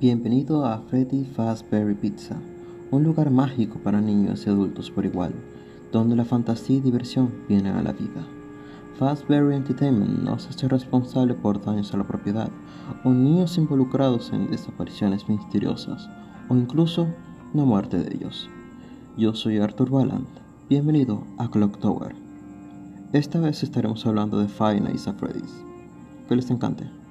Bienvenido a Freddy Fazbear Pizza, un lugar mágico para niños y adultos por igual, donde la fantasía y diversión vienen a la vida. Fazbear Entertainment no se hace responsable por daños a la propiedad o niños involucrados en desapariciones misteriosas o incluso la muerte de ellos. Yo soy Arthur Ballant, bienvenido a Clock Tower. Esta vez estaremos hablando de Five Nights at Freddy's. Que les encante.